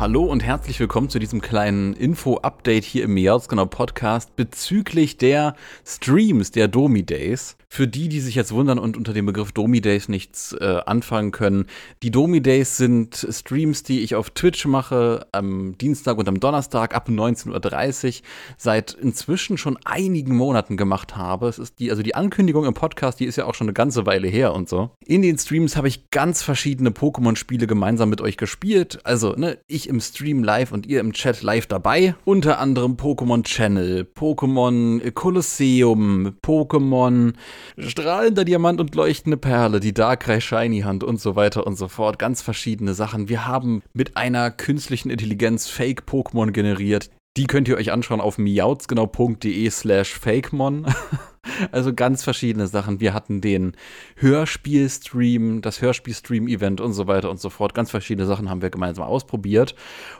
Hallo und herzlich willkommen zu diesem kleinen Info-Update hier im Miauzgenau Podcast bezüglich der Streams der Domi Days. Für die, die sich jetzt wundern und unter dem Begriff Domi Days nichts äh, anfangen können, die Domi Days sind Streams, die ich auf Twitch mache am Dienstag und am Donnerstag ab 19.30 Uhr seit inzwischen schon einigen Monaten gemacht habe. Es ist die, also die Ankündigung im Podcast, die ist ja auch schon eine ganze Weile her und so. In den Streams habe ich ganz verschiedene Pokémon-Spiele gemeinsam mit euch gespielt. Also, ne, ich im Stream live und ihr im Chat live dabei. Unter anderem Pokémon Channel, Pokémon Kolosseum, Pokémon strahlender Diamant und leuchtende Perle, die Darkrai Shiny Hand und so weiter und so fort. Ganz verschiedene Sachen. Wir haben mit einer künstlichen Intelligenz Fake-Pokémon generiert. Die könnt ihr euch anschauen auf miautsgenau.de slash fakemon. Also ganz verschiedene Sachen. Wir hatten den Hörspielstream, das Hörspielstream-Event und so weiter und so fort. Ganz verschiedene Sachen haben wir gemeinsam ausprobiert.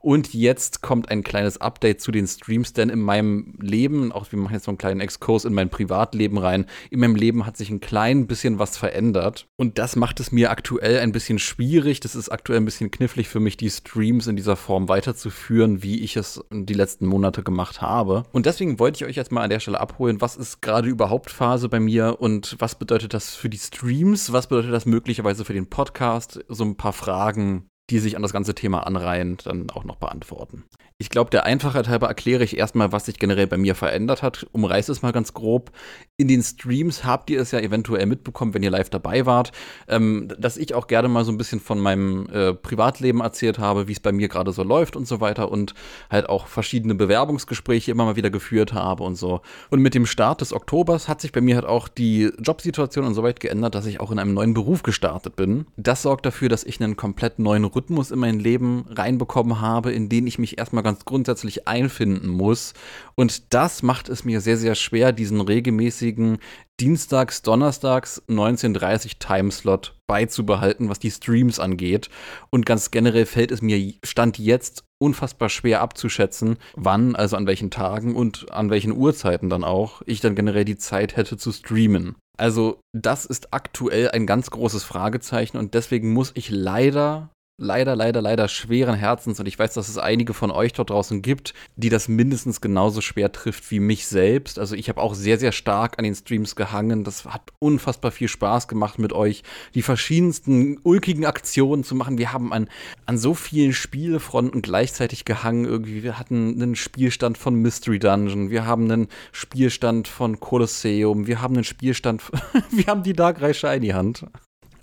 Und jetzt kommt ein kleines Update zu den Streams, denn in meinem Leben, auch wir machen jetzt so einen kleinen Exkurs in mein Privatleben rein, in meinem Leben hat sich ein klein bisschen was verändert. Und das macht es mir aktuell ein bisschen schwierig. Das ist aktuell ein bisschen knifflig für mich, die Streams in dieser Form weiterzuführen, wie ich es die letzten Monate gemacht habe. Und deswegen wollte ich euch jetzt mal an der Stelle abholen, was ist gerade überhaupt Hauptphase bei mir und was bedeutet das für die Streams? Was bedeutet das möglicherweise für den Podcast? So ein paar Fragen, die sich an das ganze Thema anreihen, dann auch noch beantworten. Ich glaube, der Einfachheit halber erkläre ich erstmal, was sich generell bei mir verändert hat. Umreiße es mal ganz grob. In den Streams habt ihr es ja eventuell mitbekommen, wenn ihr live dabei wart, ähm, dass ich auch gerne mal so ein bisschen von meinem äh, Privatleben erzählt habe, wie es bei mir gerade so läuft und so weiter und halt auch verschiedene Bewerbungsgespräche immer mal wieder geführt habe und so. Und mit dem Start des Oktobers hat sich bei mir halt auch die Jobsituation insoweit geändert, dass ich auch in einem neuen Beruf gestartet bin. Das sorgt dafür, dass ich einen komplett neuen Rhythmus in mein Leben reinbekommen habe, in den ich mich erstmal ganz grundsätzlich einfinden muss. Und das macht es mir sehr, sehr schwer, diesen regelmäßigen Dienstags, Donnerstags 19.30 Timeslot beizubehalten, was die Streams angeht. Und ganz generell fällt es mir Stand jetzt unfassbar schwer abzuschätzen, wann, also an welchen Tagen und an welchen Uhrzeiten dann auch, ich dann generell die Zeit hätte zu streamen. Also das ist aktuell ein ganz großes Fragezeichen und deswegen muss ich leider leider, leider, leider schweren Herzens und ich weiß, dass es einige von euch dort draußen gibt, die das mindestens genauso schwer trifft wie mich selbst. Also ich habe auch sehr, sehr stark an den Streams gehangen. Das hat unfassbar viel Spaß gemacht mit euch, die verschiedensten ulkigen Aktionen zu machen. Wir haben an, an so vielen Spielfronten gleichzeitig gehangen. Irgendwie, wir hatten einen Spielstand von Mystery Dungeon, wir haben einen Spielstand von Colosseum, wir haben einen Spielstand, wir haben die Dark Rai Shiny Hand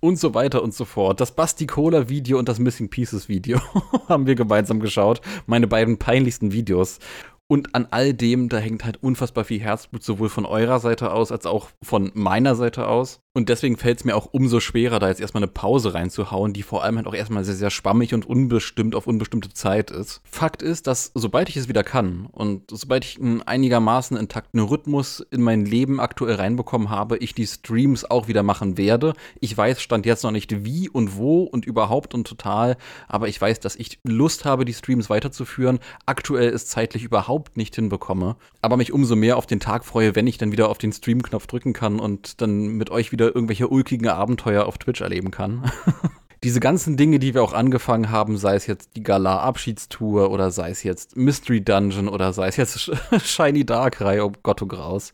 und so weiter und so fort. Das Basti Cola Video und das Missing Pieces Video haben wir gemeinsam geschaut. Meine beiden peinlichsten Videos. Und an all dem, da hängt halt unfassbar viel Herzblut, sowohl von eurer Seite aus als auch von meiner Seite aus. Und deswegen fällt es mir auch umso schwerer, da jetzt erstmal eine Pause reinzuhauen, die vor allem halt auch erstmal sehr, sehr schwammig und unbestimmt auf unbestimmte Zeit ist. Fakt ist, dass sobald ich es wieder kann und sobald ich einen einigermaßen intakten Rhythmus in mein Leben aktuell reinbekommen habe, ich die Streams auch wieder machen werde. Ich weiß, stand jetzt noch nicht wie und wo und überhaupt und total, aber ich weiß, dass ich Lust habe, die Streams weiterzuführen. Aktuell ist zeitlich überhaupt nicht hinbekomme, aber mich umso mehr auf den Tag freue, wenn ich dann wieder auf den Stream-Knopf drücken kann und dann mit euch wieder irgendwelche ulkigen Abenteuer auf Twitch erleben kann. Diese ganzen Dinge, die wir auch angefangen haben, sei es jetzt die Galar-Abschiedstour oder sei es jetzt Mystery Dungeon oder sei es jetzt Shiny Darkrai, oh Gott, oh Graus,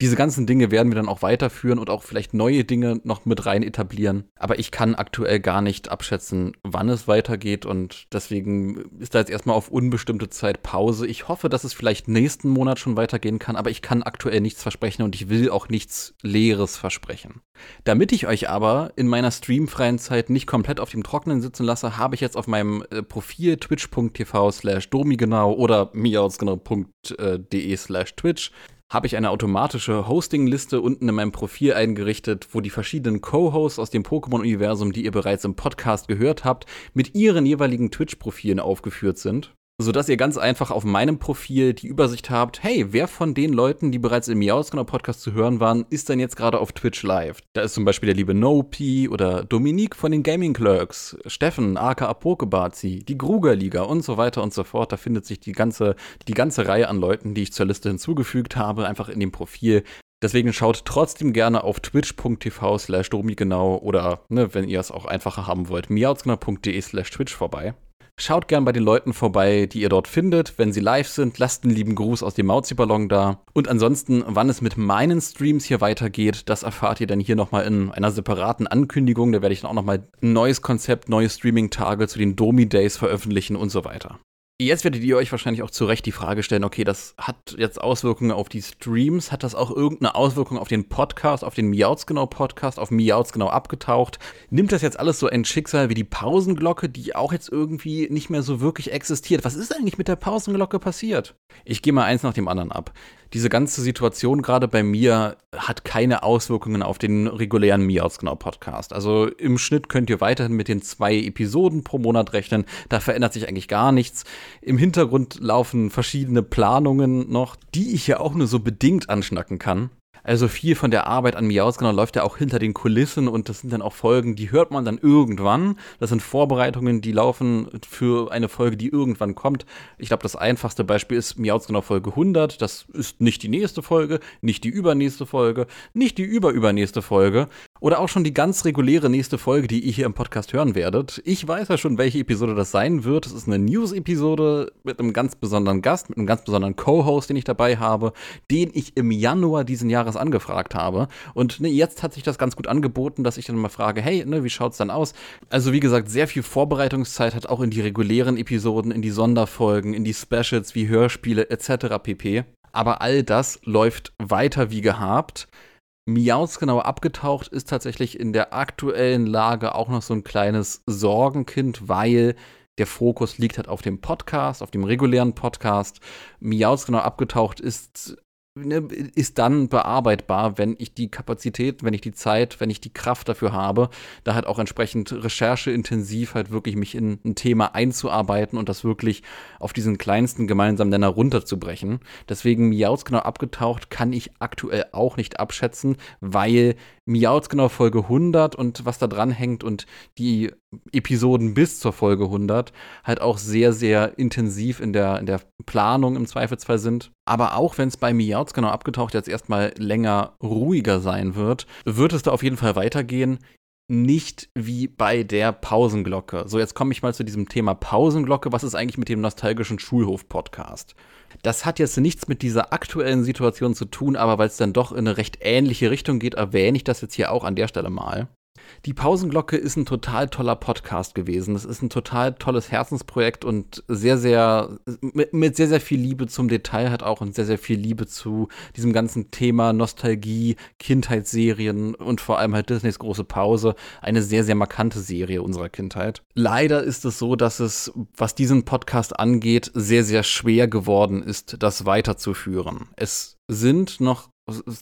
diese ganzen Dinge werden wir dann auch weiterführen und auch vielleicht neue Dinge noch mit rein etablieren. Aber ich kann aktuell gar nicht abschätzen, wann es weitergeht und deswegen ist da jetzt erstmal auf unbestimmte Zeit Pause. Ich hoffe, dass es vielleicht nächsten Monat schon weitergehen kann, aber ich kann aktuell nichts versprechen und ich will auch nichts Leeres versprechen. Damit ich euch aber in meiner streamfreien Zeit nicht komplett auf dem Trockenen sitzen lasse, habe ich jetzt auf meinem äh, Profil twitch.tv slash domigenau oder miausgenau.de slash twitch habe ich eine automatische Hosting-Liste unten in meinem Profil eingerichtet, wo die verschiedenen Co-Hosts aus dem Pokémon-Universum, die ihr bereits im Podcast gehört habt, mit ihren jeweiligen Twitch-Profilen aufgeführt sind sodass ihr ganz einfach auf meinem Profil die Übersicht habt, hey, wer von den Leuten, die bereits im Miauskanal Podcast zu hören waren, ist denn jetzt gerade auf Twitch live? Da ist zum Beispiel der liebe Nopi oder Dominique von den Gaming Clerks, Steffen, aka Pokebazi, die Gruger Liga und so weiter und so fort. Da findet sich die ganze, die ganze Reihe an Leuten, die ich zur Liste hinzugefügt habe, einfach in dem Profil. Deswegen schaut trotzdem gerne auf twitch.tv slash domigenau oder, ne, wenn ihr es auch einfacher haben wollt, miauzgenau.de slash twitch vorbei. Schaut gern bei den Leuten vorbei, die ihr dort findet. Wenn sie live sind, lasst einen lieben Gruß aus dem Mauzi-Ballon da. Und ansonsten, wann es mit meinen Streams hier weitergeht, das erfahrt ihr dann hier nochmal in einer separaten Ankündigung. Da werde ich dann auch nochmal ein neues Konzept, neue Streaming-Tage zu den Domi-Days veröffentlichen und so weiter. Jetzt werdet ihr euch wahrscheinlich auch zu Recht die Frage stellen, okay, das hat jetzt Auswirkungen auf die Streams, hat das auch irgendeine Auswirkung auf den Podcast, auf den Miauts genau Podcast, auf Miauts genau abgetaucht? Nimmt das jetzt alles so ein Schicksal wie die Pausenglocke, die auch jetzt irgendwie nicht mehr so wirklich existiert? Was ist eigentlich mit der Pausenglocke passiert? Ich gehe mal eins nach dem anderen ab diese ganze Situation gerade bei mir hat keine Auswirkungen auf den regulären Miauzgenau Podcast. Also im Schnitt könnt ihr weiterhin mit den zwei Episoden pro Monat rechnen. Da verändert sich eigentlich gar nichts. Im Hintergrund laufen verschiedene Planungen noch, die ich ja auch nur so bedingt anschnacken kann. Also viel von der Arbeit an Miauskanal läuft ja auch hinter den Kulissen und das sind dann auch Folgen, die hört man dann irgendwann. Das sind Vorbereitungen, die laufen für eine Folge, die irgendwann kommt. Ich glaube, das einfachste Beispiel ist Miauskanal Folge 100. Das ist nicht die nächste Folge, nicht die übernächste Folge, nicht die überübernächste Folge oder auch schon die ganz reguläre nächste Folge, die ihr hier im Podcast hören werdet. Ich weiß ja schon, welche Episode das sein wird. Es ist eine News-Episode mit einem ganz besonderen Gast, mit einem ganz besonderen Co-Host, den ich dabei habe, den ich im Januar diesen Jahres angefragt habe. Und ne, jetzt hat sich das ganz gut angeboten, dass ich dann mal frage, hey, ne, wie schaut's dann aus? Also wie gesagt, sehr viel Vorbereitungszeit hat auch in die regulären Episoden, in die Sonderfolgen, in die Specials wie Hörspiele etc. pp. Aber all das läuft weiter wie gehabt. Miaus genau abgetaucht ist tatsächlich in der aktuellen Lage auch noch so ein kleines Sorgenkind, weil der Fokus liegt halt auf dem Podcast, auf dem regulären Podcast. Miaus genau abgetaucht ist ist dann bearbeitbar, wenn ich die Kapazität, wenn ich die Zeit, wenn ich die Kraft dafür habe, da halt auch entsprechend rechercheintensiv halt wirklich mich in ein Thema einzuarbeiten und das wirklich auf diesen kleinsten gemeinsamen Nenner runterzubrechen. Deswegen Miauts genau abgetaucht kann ich aktuell auch nicht abschätzen, weil Miauts genau Folge 100 und was da dran hängt und die Episoden bis zur Folge 100 halt auch sehr, sehr intensiv in der, in der Planung im Zweifelsfall sind. Aber auch wenn es bei Miauts genau abgetaucht jetzt erstmal länger ruhiger sein wird, wird es da auf jeden Fall weitergehen nicht wie bei der Pausenglocke. So, jetzt komme ich mal zu diesem Thema Pausenglocke. Was ist eigentlich mit dem nostalgischen Schulhof-Podcast? Das hat jetzt nichts mit dieser aktuellen Situation zu tun, aber weil es dann doch in eine recht ähnliche Richtung geht, erwähne ich das jetzt hier auch an der Stelle mal. Die Pausenglocke ist ein total toller Podcast gewesen. Das ist ein total tolles Herzensprojekt und sehr, sehr, mit, mit, sehr, sehr viel Liebe zum Detail hat auch und sehr, sehr viel Liebe zu diesem ganzen Thema Nostalgie, Kindheitsserien und vor allem halt Disneys große Pause. Eine sehr, sehr markante Serie unserer Kindheit. Leider ist es so, dass es, was diesen Podcast angeht, sehr, sehr schwer geworden ist, das weiterzuführen. Es sind noch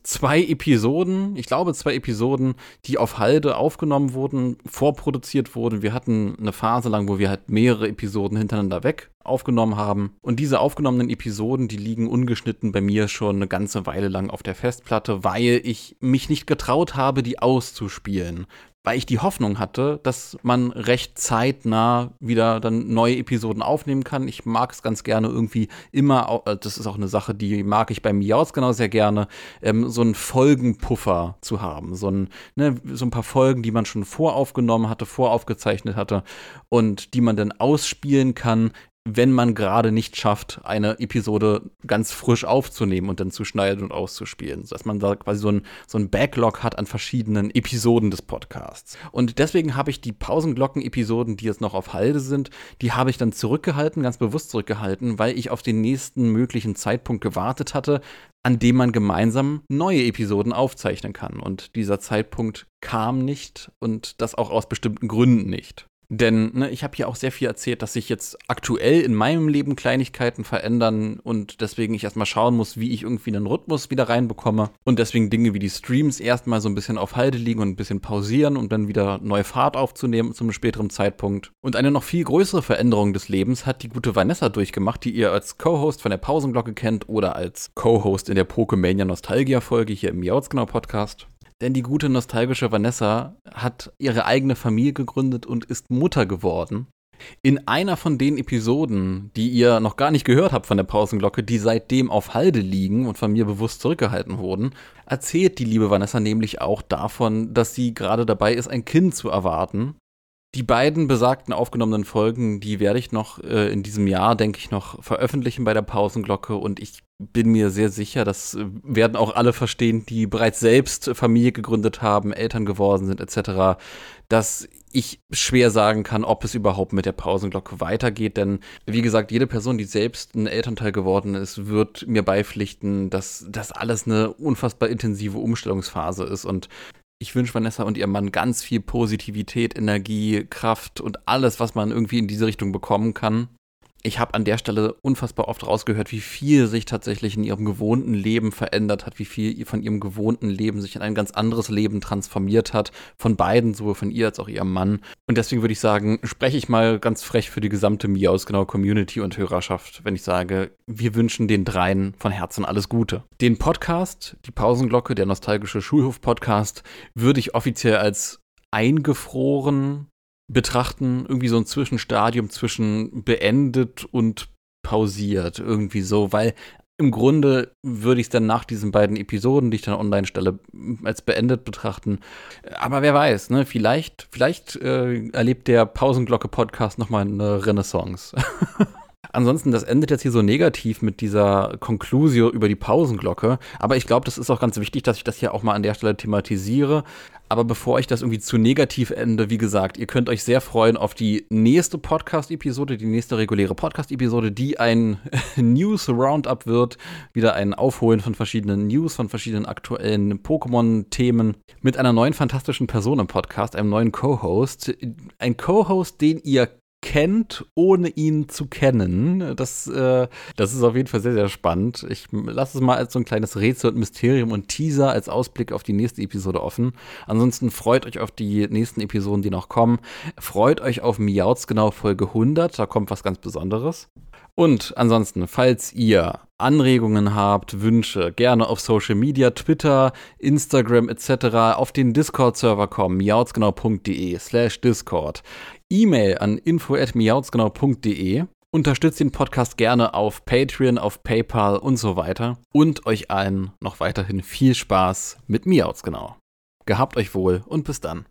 zwei Episoden, ich glaube zwei Episoden, die auf Halde aufgenommen wurden, vorproduziert wurden. Wir hatten eine Phase lang, wo wir halt mehrere Episoden hintereinander weg aufgenommen haben. Und diese aufgenommenen Episoden, die liegen ungeschnitten bei mir schon eine ganze Weile lang auf der Festplatte, weil ich mich nicht getraut habe, die auszuspielen weil ich die Hoffnung hatte, dass man recht zeitnah wieder dann neue Episoden aufnehmen kann. Ich mag es ganz gerne irgendwie immer, äh, das ist auch eine Sache, die mag ich bei Miaus genau sehr gerne, ähm, so einen Folgenpuffer zu haben. So ein, ne, so ein paar Folgen, die man schon voraufgenommen hatte, voraufgezeichnet hatte und die man dann ausspielen kann, wenn man gerade nicht schafft, eine Episode ganz frisch aufzunehmen und dann zu schneiden und auszuspielen. Dass man da quasi so ein, so ein Backlog hat an verschiedenen Episoden des Podcasts. Und deswegen habe ich die Pausenglocken-Episoden, die jetzt noch auf Halde sind, die habe ich dann zurückgehalten, ganz bewusst zurückgehalten, weil ich auf den nächsten möglichen Zeitpunkt gewartet hatte, an dem man gemeinsam neue Episoden aufzeichnen kann. Und dieser Zeitpunkt kam nicht und das auch aus bestimmten Gründen nicht. Denn ne, ich habe hier auch sehr viel erzählt, dass sich jetzt aktuell in meinem Leben Kleinigkeiten verändern und deswegen ich erstmal schauen muss, wie ich irgendwie einen Rhythmus wieder reinbekomme. Und deswegen Dinge wie die Streams erstmal so ein bisschen auf Halde liegen und ein bisschen pausieren und dann wieder neue Fahrt aufzunehmen zu einem späteren Zeitpunkt. Und eine noch viel größere Veränderung des Lebens hat die gute Vanessa durchgemacht, die ihr als Co-Host von der Pausenglocke kennt oder als Co-Host in der Pokemania Nostalgia-Folge hier im Jautzgenau Podcast. Denn die gute nostalgische Vanessa hat ihre eigene Familie gegründet und ist Mutter geworden. In einer von den Episoden, die ihr noch gar nicht gehört habt von der Pausenglocke, die seitdem auf Halde liegen und von mir bewusst zurückgehalten wurden, erzählt die liebe Vanessa nämlich auch davon, dass sie gerade dabei ist, ein Kind zu erwarten Die beiden besagten aufgenommenen Folgen, die werde ich noch äh, in diesem Jahr, denke ich, noch veröffentlichen bei der Pausenglocke und ich bin mir sehr sicher, das äh, werden auch alle verstehen, die bereits selbst Familie gegründet haben, Eltern geworden sind etc., dass ich schwer sagen kann, ob es überhaupt mit der Pausenglocke weitergeht. Denn wie gesagt, jede Person, die selbst ein Elternteil geworden ist, wird mir beipflichten, dass das alles eine unfassbar intensive Umstellungsphase ist. Und ich wünsche Vanessa und ihrem Mann ganz viel Positivität, Energie, Kraft und alles, was man irgendwie in diese Richtung bekommen kann ich habe an der Stelle unfassbar oft rausgehört, wie viel sich tatsächlich in ihrem gewohnten Leben verändert hat, wie viel von ihrem gewohnten Leben sich in ein ganz anderes Leben transformiert hat, von beiden, sowohl von ihr als auch ihrem Mann. Und deswegen würde ich sagen, spreche ich mal ganz frech für die gesamte Miaus genau Community und Hörerschaft, wenn ich sage, wir wünschen den dreien von Herzen alles Gute. Den Podcast, die Pausenglocke, der nostalgische Schulhof-Podcast, würde ich offiziell als eingefroren betrachten, irgendwie so ein Zwischenstadium zwischen beendet und pausiert, irgendwie so, weil im Grunde würde ich es dann nach diesen beiden Episoden, die ich dann online stelle, als beendet betrachten. Aber wer weiß, ne? Vielleicht, vielleicht äh, erlebt der Pausenglocke-Podcast nochmal eine Renaissance. Ansonsten, das endet jetzt hier so negativ mit dieser Conclusio über die Pausenglocke. Aber ich glaube, das ist auch ganz wichtig, dass ich das hier auch mal an der Stelle thematisiere. Aber bevor ich das irgendwie zu negativ ende, wie gesagt, ihr könnt euch sehr freuen auf die nächste Podcast-Episode, die nächste reguläre Podcast-Episode, die ein News-Roundup wird. Wieder ein Aufholen von verschiedenen News, von verschiedenen aktuellen Pokémon-Themen mit einer neuen fantastischen Person im Podcast, einem neuen Co-Host. Ein Co-Host, den ihr kennt, ohne ihn zu kennen. Das, äh, das ist auf jeden Fall sehr, sehr spannend. Ich lasse es mal als so ein kleines Rätsel und Mysterium und Teaser als Ausblick auf die nächste Episode offen. Ansonsten freut euch auf die nächsten Episoden, die noch kommen. Freut euch auf Miauts genau Folge 100, da kommt was ganz Besonderes. Und ansonsten, falls ihr Anregungen habt, Wünsche, gerne auf Social Media, Twitter, Instagram etc. auf den Discord-Server kommen, miautsgenau.de slash Discord. E-Mail an info.miautsgenau.de. Unterstützt den Podcast gerne auf Patreon, auf PayPal und so weiter. Und euch allen noch weiterhin viel Spaß mit Miautsgenau. Gehabt euch wohl und bis dann.